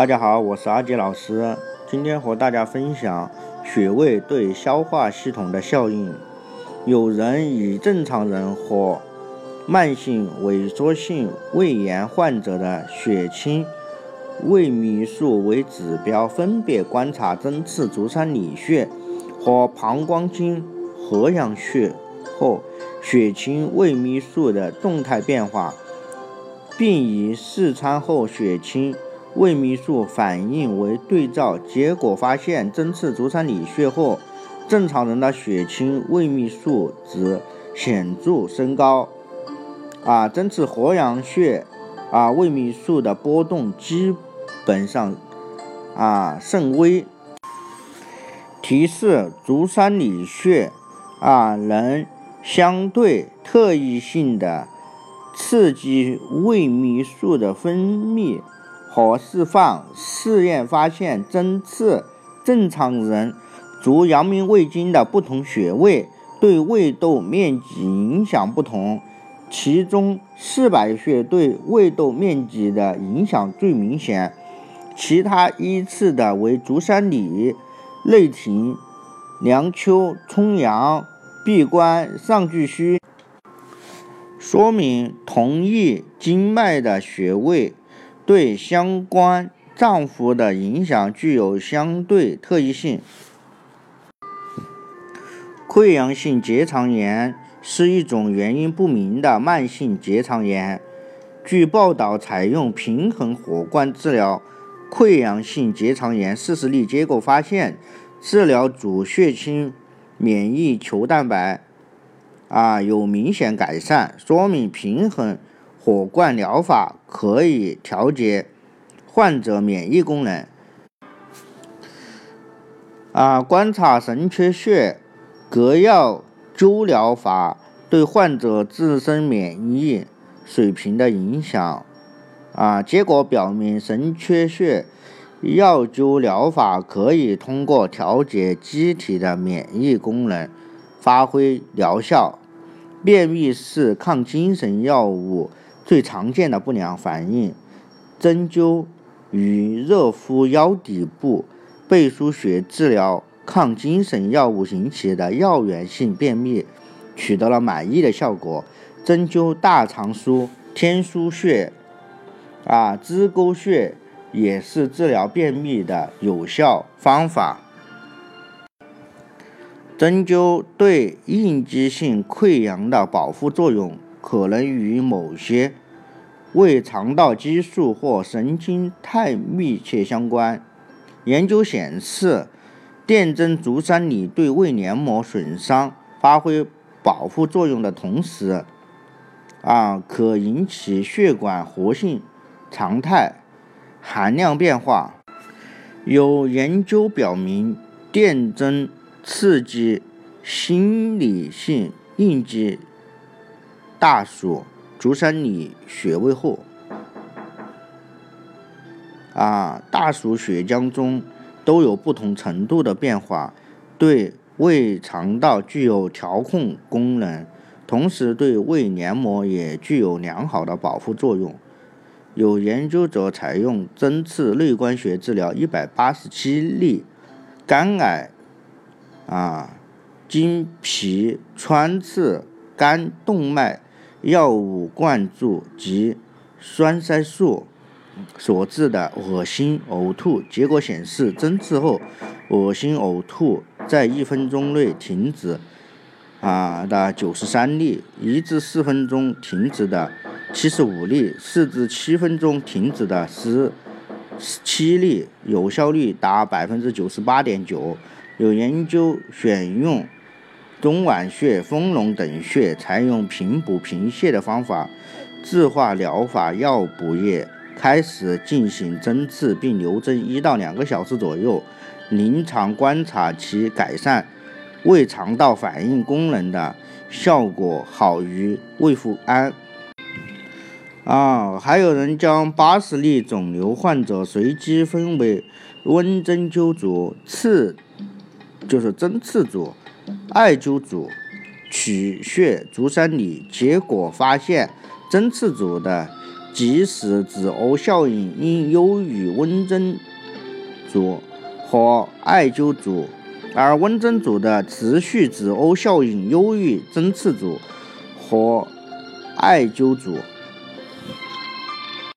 大家好，我是阿杰老师，今天和大家分享穴位对消化系统的效应。有人以正常人和慢性萎缩性胃炎患者的血清胃泌素为指标，分别观察针刺足三里穴和膀胱经合阳穴后血清胃泌素的动态变化，并以试餐后血清。胃泌素反应为对照，结果发现针刺足三里穴后，正常人的血清胃泌素值显著升高，啊，针刺合阳穴，啊，胃泌素的波动基本上啊甚微。提示：足三里穴啊，能相对特异性的刺激胃泌素的分泌。和释放试验发现，针刺正常人足阳明胃经的不同穴位对胃窦面积影响不同，其中四百穴对胃窦面积的影响最明显，其他依次的为足三里、内庭、梁丘、冲阳、闭关、上巨虚。说明同一经脉的穴位。对相关脏腑的影响具有相对特异性。溃疡性结肠炎是一种原因不明的慢性结肠炎。据报道，采用平衡火罐治疗溃疡性结肠炎四十例，结果发现治疗主血清免疫球蛋白啊有明显改善，说明平衡。火罐疗法可以调节患者免疫功能。啊，观察神阙穴隔药灸疗法对患者自身免疫水平的影响。啊，结果表明神阙穴药灸疗法可以通过调节机体的免疫功能发挥疗效。便秘是抗精神药物。最常见的不良反应，针灸与热敷腰底部背腧穴治疗抗精神药物引起的药源性便秘，取得了满意的效果。针灸大肠腧、天枢穴、啊支沟穴也是治疗便秘的有效方法。针灸对应激性溃疡的保护作用。可能与某些胃肠道激素或神经肽密切相关。研究显示，电针足三里对胃黏膜损伤发挥保护作用的同时，啊，可引起血管活性常态含量变化。有研究表明，电针刺激心理性应激。大鼠足三里穴位后，啊，大鼠血浆中都有不同程度的变化，对胃肠道具有调控功能，同时对胃黏膜也具有良好的保护作用。有研究者采用针刺内关穴治疗一百八十七例肝癌，啊，经皮穿刺肝动脉。药物灌注及栓塞术所致的恶心呕吐，结果显示，针刺后恶心呕吐在一分钟内停止啊的九十三例，一至四分钟停止的七十五例，四至七分钟停止的十七例，有效率达百分之九十八点九。有研究选用。中脘穴、丰隆等穴采用平补平泻的方法，自化疗法药补液开始进行针刺，并留针一到两个小时左右。临床观察其改善胃肠道反应功能的效果好于胃复安。啊，还有人将八十例肿瘤患者随机分为温针灸组、刺就是针刺组。艾灸组取穴足三里，结果发现针刺组的即时止呕效应应优于温针组和艾灸组，而温针组的持续止呕效应优于针刺组和艾灸组。